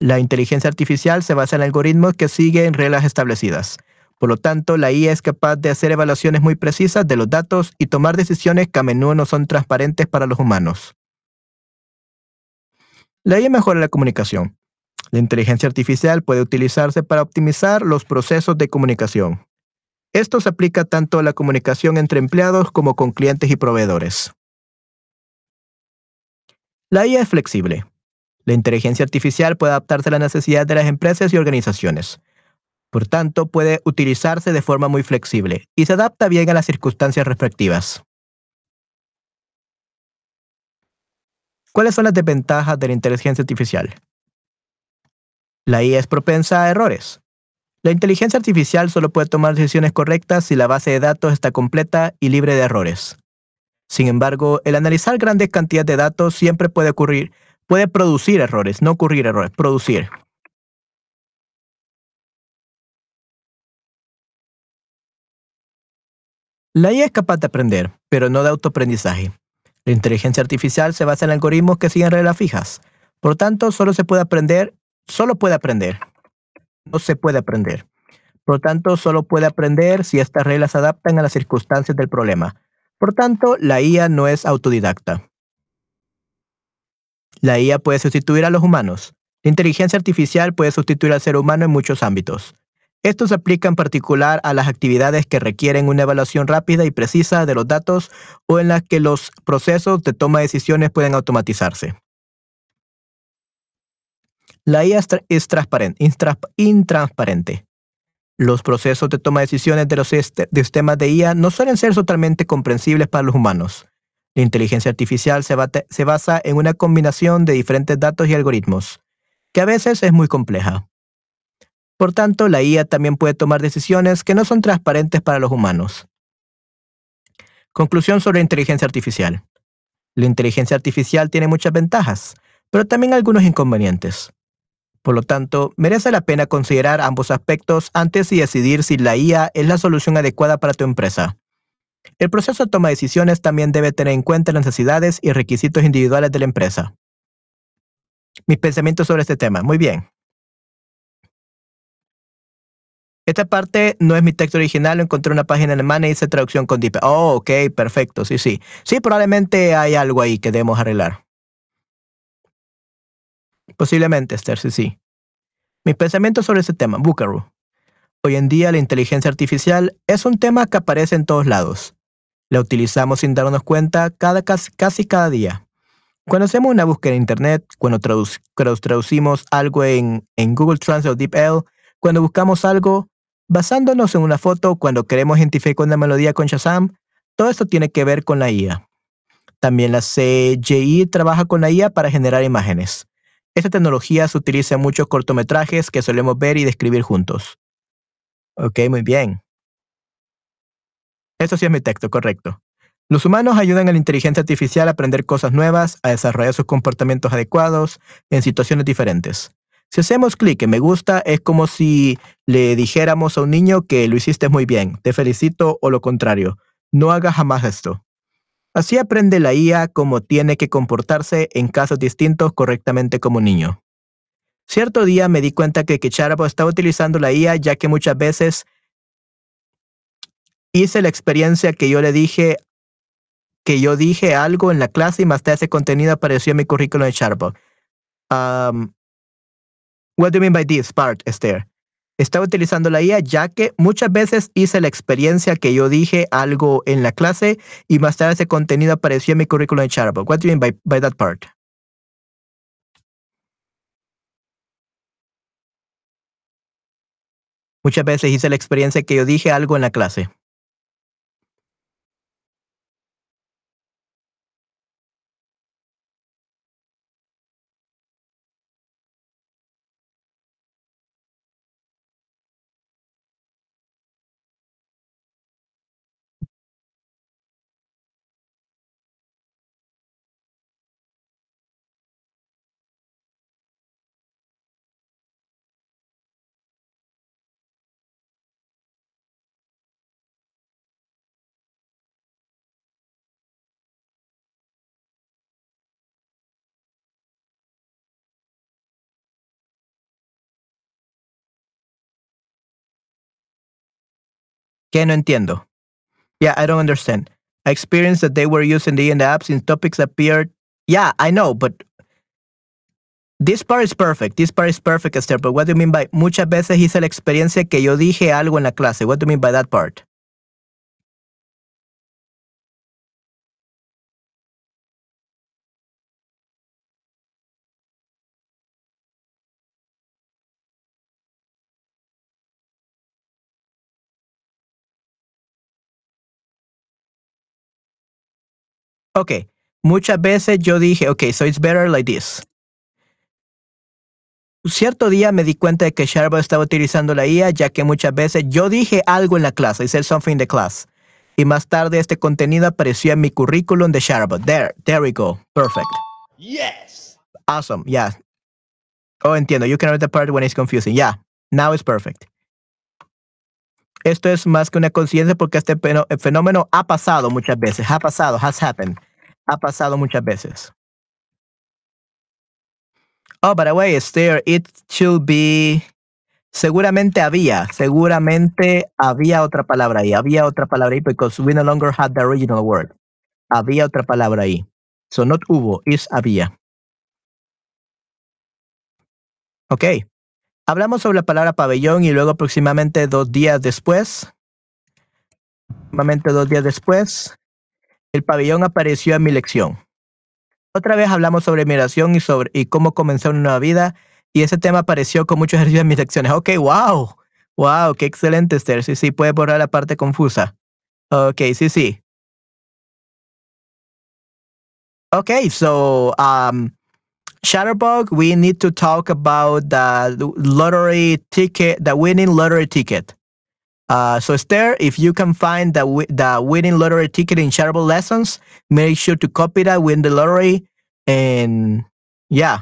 La inteligencia artificial se basa en algoritmos que siguen reglas establecidas. Por lo tanto, la IA es capaz de hacer evaluaciones muy precisas de los datos y tomar decisiones que a menudo no son transparentes para los humanos. La IA mejora la comunicación. La inteligencia artificial puede utilizarse para optimizar los procesos de comunicación. Esto se aplica tanto a la comunicación entre empleados como con clientes y proveedores. La IA es flexible. La inteligencia artificial puede adaptarse a las necesidades de las empresas y organizaciones. Por tanto, puede utilizarse de forma muy flexible y se adapta bien a las circunstancias respectivas. ¿Cuáles son las desventajas de la inteligencia artificial? La IA es propensa a errores. La inteligencia artificial solo puede tomar decisiones correctas si la base de datos está completa y libre de errores. Sin embargo, el analizar grandes cantidades de datos siempre puede ocurrir, puede producir errores, no ocurrir errores, producir. La IA es capaz de aprender, pero no de autoaprendizaje. La inteligencia artificial se basa en algoritmos que siguen reglas fijas. Por tanto, solo se puede aprender, solo puede aprender. No se puede aprender. Por tanto, solo puede aprender si estas reglas se adaptan a las circunstancias del problema. Por tanto, la IA no es autodidacta. La IA puede sustituir a los humanos. La inteligencia artificial puede sustituir al ser humano en muchos ámbitos. Esto se aplica en particular a las actividades que requieren una evaluación rápida y precisa de los datos o en las que los procesos de toma de decisiones pueden automatizarse. La IA es transparente, intransparente. Los procesos de toma de decisiones de los sistemas de IA no suelen ser totalmente comprensibles para los humanos. La inteligencia artificial se, se basa en una combinación de diferentes datos y algoritmos, que a veces es muy compleja. Por tanto, la IA también puede tomar decisiones que no son transparentes para los humanos. Conclusión sobre inteligencia artificial. La inteligencia artificial tiene muchas ventajas, pero también algunos inconvenientes. Por lo tanto, merece la pena considerar ambos aspectos antes de decidir si la IA es la solución adecuada para tu empresa. El proceso de toma de decisiones también debe tener en cuenta las necesidades y requisitos individuales de la empresa. Mis pensamientos sobre este tema. Muy bien. Esta parte no es mi texto original, lo encontré en una página alemana y hice traducción con Deep. Oh, ok, perfecto, sí, sí. Sí, probablemente hay algo ahí que debemos arreglar. Posiblemente, Esther, sí, sí. Mis pensamientos sobre este tema, Buckaroo. Hoy en día la inteligencia artificial es un tema que aparece en todos lados. La utilizamos sin darnos cuenta cada, casi, cada día. Cuando hacemos una búsqueda en Internet, cuando, traducimos algo en, en, Google Translate o DeepL, cuando buscamos algo basándonos en una foto, cuando queremos identificar una melodía con Shazam, todo esto tiene que ver con la IA. También la CGI trabaja con la IA para generar imágenes. Esta tecnología se utiliza en muchos cortometrajes que solemos ver y describir juntos. Ok, muy bien. Esto sí es mi texto, correcto. Los humanos ayudan a la inteligencia artificial a aprender cosas nuevas, a desarrollar sus comportamientos adecuados en situaciones diferentes. Si hacemos clic en me gusta, es como si le dijéramos a un niño que lo hiciste muy bien, te felicito o lo contrario. No haga jamás esto. Así aprende la IA cómo tiene que comportarse en casos distintos correctamente como niño. Cierto día me di cuenta que Kecharabo estaba utilizando la IA ya que muchas veces hice la experiencia que yo le dije que yo dije algo en la clase y más tarde ese contenido apareció en mi currículum de Charbo. Um, what do you mean by this part, Esther? estaba utilizando la IA ya que muchas veces hice la experiencia que yo dije algo en la clase y más tarde ese contenido apareció en mi currículum de Charable. What do you mean by, that part? Muchas veces hice la experiencia que yo dije algo en la clase. ¿Qué no entiendo? Yeah, I don't understand. I experienced that they were using the in the apps since topics appeared. Yeah, I know, but this part is perfect. This part is perfect, Esther. But what do you mean by muchas veces hice la experiencia que yo dije algo en la clase? What do you mean by that part? Ok, muchas veces yo dije, ok, so it's better like this. Cierto día me di cuenta de que Sharbo estaba utilizando la IA, ya que muchas veces yo dije algo en la clase, I said something in the class. Y más tarde este contenido apareció en mi currículum de Sharbo. There, there we go. Perfect. Yes. Awesome, yeah. Oh, entiendo. You can read the part when it's confusing. Yeah, now it's perfect. Esto es más que una conciencia porque este fenómeno ha pasado muchas veces, ha pasado, has happened, ha pasado muchas veces. Oh, by the way, Esther, it should be. Seguramente había, seguramente había otra palabra ahí, había otra palabra ahí, because we no longer had the original word. Había otra palabra ahí. So not hubo, is había. Ok. Hablamos sobre la palabra pabellón y luego aproximadamente dos días después, aproximadamente dos días después, el pabellón apareció en mi lección. Otra vez hablamos sobre migración y sobre y cómo comenzar una nueva vida y ese tema apareció con mucho ejercicio en mis lecciones. Ok, wow, wow, qué excelente Esther. Sí, sí, puede borrar la parte confusa. Ok, sí, sí. Okay, so um, Shutterbug, we need to talk about the lottery ticket, the winning lottery ticket. Uh, so Esther, if you can find the the winning lottery ticket in Shutterbug lessons, make sure to copy that, win the lottery, and yeah,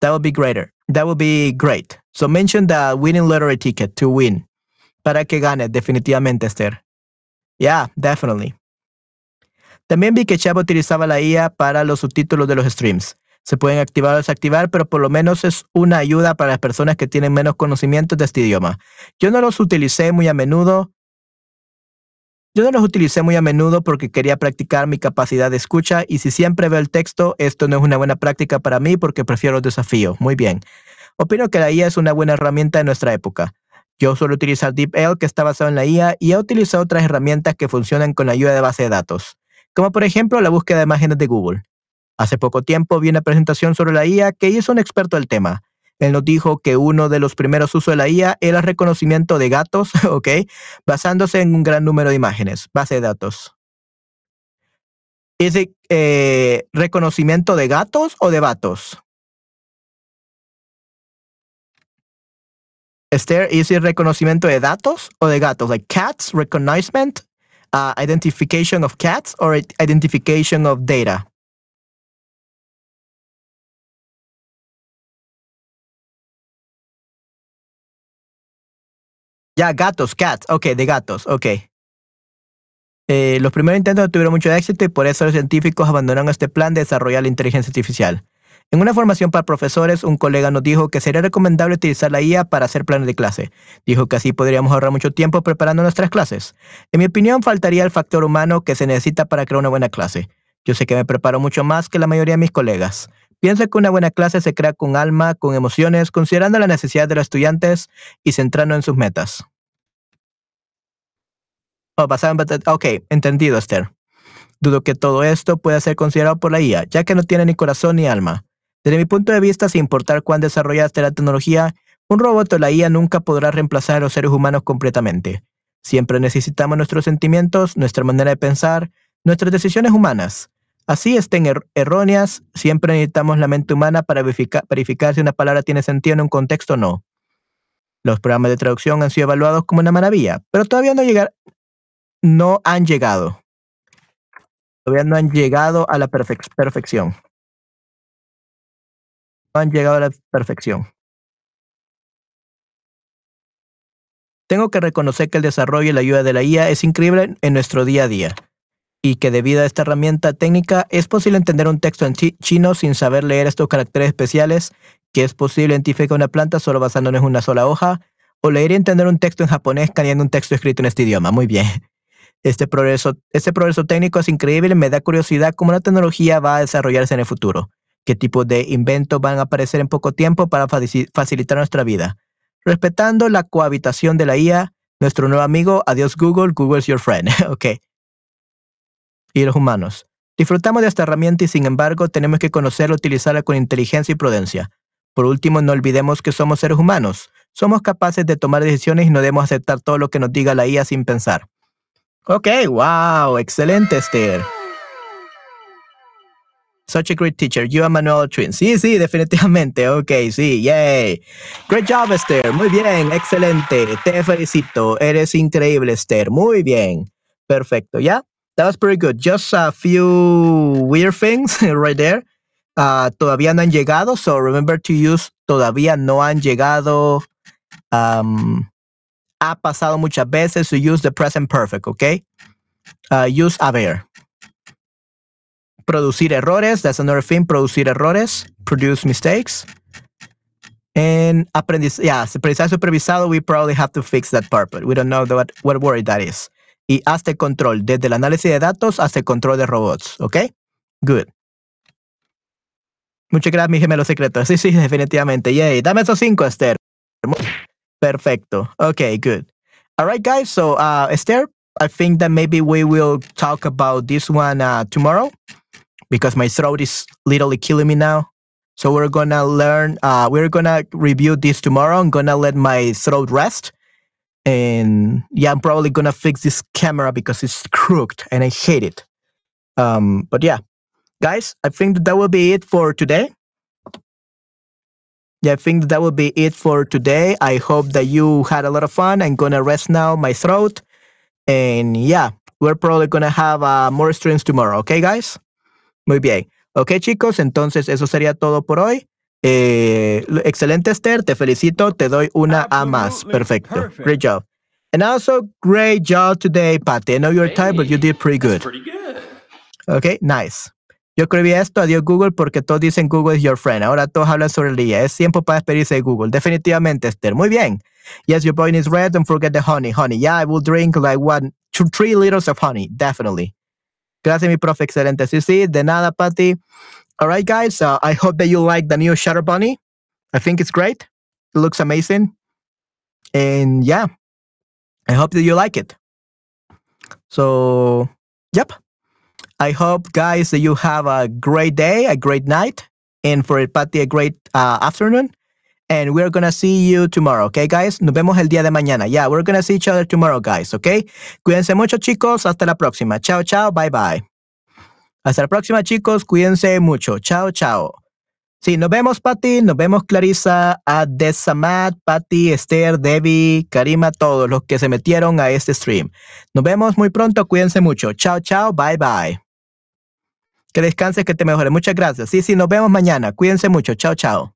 that would be greater. That would be great. So mention the winning lottery ticket to win. Para que gane, definitivamente, Esther. Yeah, definitely. También vi que Chavo utilizaba la IA para los subtítulos de los streams. Se pueden activar o desactivar, pero por lo menos es una ayuda para las personas que tienen menos conocimientos de este idioma. Yo no los utilicé muy a menudo. Yo no los utilicé muy a menudo porque quería practicar mi capacidad de escucha y si siempre veo el texto, esto no es una buena práctica para mí porque prefiero el desafío. Muy bien. Opino que la IA es una buena herramienta en nuestra época. Yo suelo utilizar DeepL, que está basado en la IA, y he utilizado otras herramientas que funcionan con la ayuda de base de datos, como por ejemplo la búsqueda de imágenes de Google. Hace poco tiempo vi una presentación sobre la IA que hizo un experto del tema. Él nos dijo que uno de los primeros usos de la IA era el reconocimiento de gatos, ¿ok? Basándose en un gran número de imágenes, base de datos. ¿Es eh, reconocimiento de gatos o de vatos? Esther, ¿es el reconocimiento de datos o de gatos? Like cats, recognition, uh, identification of cats, or identification of data? Ya, gatos, cats. Ok, de gatos, ok. Eh, los primeros intentos no tuvieron mucho éxito y por eso los científicos abandonaron este plan de desarrollar la inteligencia artificial. En una formación para profesores, un colega nos dijo que sería recomendable utilizar la IA para hacer planes de clase. Dijo que así podríamos ahorrar mucho tiempo preparando nuestras clases. En mi opinión, faltaría el factor humano que se necesita para crear una buena clase. Yo sé que me preparo mucho más que la mayoría de mis colegas. Pienso que una buena clase se crea con alma, con emociones, considerando la necesidad de los estudiantes y centrando en sus metas. Oh, basado. Ok, entendido, Esther. Dudo que todo esto pueda ser considerado por la IA, ya que no tiene ni corazón ni alma. Desde mi punto de vista, sin importar cuán desarrollada esté la tecnología, un robot o la IA nunca podrá reemplazar a los seres humanos completamente. Siempre necesitamos nuestros sentimientos, nuestra manera de pensar, nuestras decisiones humanas. Así estén er-, erróneas, siempre necesitamos la mente humana para verificar si una palabra tiene sentido en un contexto o no. Los programas de traducción han sido evaluados como una maravilla, pero todavía no, llegar, no han llegado. Todavía no han llegado a la perfección han llegado a la perfección. Tengo que reconocer que el desarrollo y la ayuda de la IA es increíble en nuestro día a día y que debido a esta herramienta técnica es posible entender un texto en chino sin saber leer estos caracteres especiales, que es posible identificar una planta solo basándonos en una sola hoja, o leer y entender un texto en japonés cambiando un texto escrito en este idioma. Muy bien. Este progreso, este progreso técnico es increíble me da curiosidad cómo la tecnología va a desarrollarse en el futuro qué tipo de inventos van a aparecer en poco tiempo para facilitar nuestra vida. Respetando la cohabitación de la IA, nuestro nuevo amigo, adiós Google, Google is your friend. ok. Y los humanos. Disfrutamos de esta herramienta y sin embargo tenemos que conocerla, utilizarla con inteligencia y prudencia. Por último, no olvidemos que somos seres humanos. Somos capaces de tomar decisiones y no debemos aceptar todo lo que nos diga la IA sin pensar. Ok, wow, excelente Esther. Such a great teacher. You and Manuel Twin. Sí, sí, definitivamente. Ok, sí, yay. Great job, Esther. Muy bien, excelente. Te felicito. Eres increíble, Esther. Muy bien. Perfecto. Yeah, that was pretty good. Just a few weird things right there. Uh, todavía no han llegado, so remember to use todavía no han llegado. Um, ha pasado muchas veces, so use the present perfect, okay? Uh, use haber producir errores. That's another thing. Producir errores. Produce mistakes. And aprendizaje, yeah, aprendizaje supervisado, we probably have to fix that part, but we don't know what, what word that is. Y hasta el control, desde el análisis de datos hasta el control de robots, ¿ok? Good. Muchas gracias, mi gemelo secreto. Sí, sí, definitivamente. Yay. Dame esos cinco, Esther. Perfecto. Okay, good. All right, guys. So, uh, Esther, I think that maybe we will talk about this one uh, tomorrow because my throat is literally killing me now. So we're gonna learn. Uh, we're gonna review this tomorrow. I'm gonna let my throat rest, and yeah, I'm probably gonna fix this camera because it's crooked and I hate it. Um, but yeah, guys, I think that, that will be it for today. Yeah, I think that, will be it for today. I hope that you had a lot of fun. I'm gonna rest now my throat, and yeah, we're probably gonna have uh, more streams tomorrow. Okay, guys. Muy bien. Ok, chicos, entonces eso sería todo por hoy. Eh, excelente, Esther. Te felicito. Te doy una A más. Perfecto. Perfect. Great job. And also, great job today, Patty. I know you're hey, tired, but you did pretty good. pretty good. Ok, nice. Yo escribí esto, adiós Google, porque todos dicen Google is your friend. Ahora todos hablan sobre el día. Es tiempo para despedirse de Google. Definitivamente, Esther. Muy bien. Yes, your point is red. Don't forget the honey. Honey. Yeah, I will drink like one, two, three liters of honey. Definitely. Gracias, mi profe. Excelente. Sí, sí. De nada, Patty. All right, guys. Uh, I hope that you like the new Shutter Bunny. I think it's great. It looks amazing. And yeah, I hope that you like it. So, yep. I hope, guys, that you have a great day, a great night, and for Patty, a great uh, afternoon. And we're gonna see you tomorrow, okay, guys? Nos vemos el día de mañana. Yeah, we're gonna see each other tomorrow, guys, okay? Cuídense mucho, chicos. Hasta la próxima. Chao, chao. Bye, bye. Hasta la próxima, chicos. Cuídense mucho. Chao, chao. Sí, nos vemos, Patti. Nos vemos, Clarisa, Adesamat, Patti, Esther, Debbie, Karima, todos los que se metieron a este stream. Nos vemos muy pronto. Cuídense mucho. Chao, chao. Bye, bye. Que descanses, que te mejore. Muchas gracias. Sí, sí, nos vemos mañana. Cuídense mucho. Chao, chao.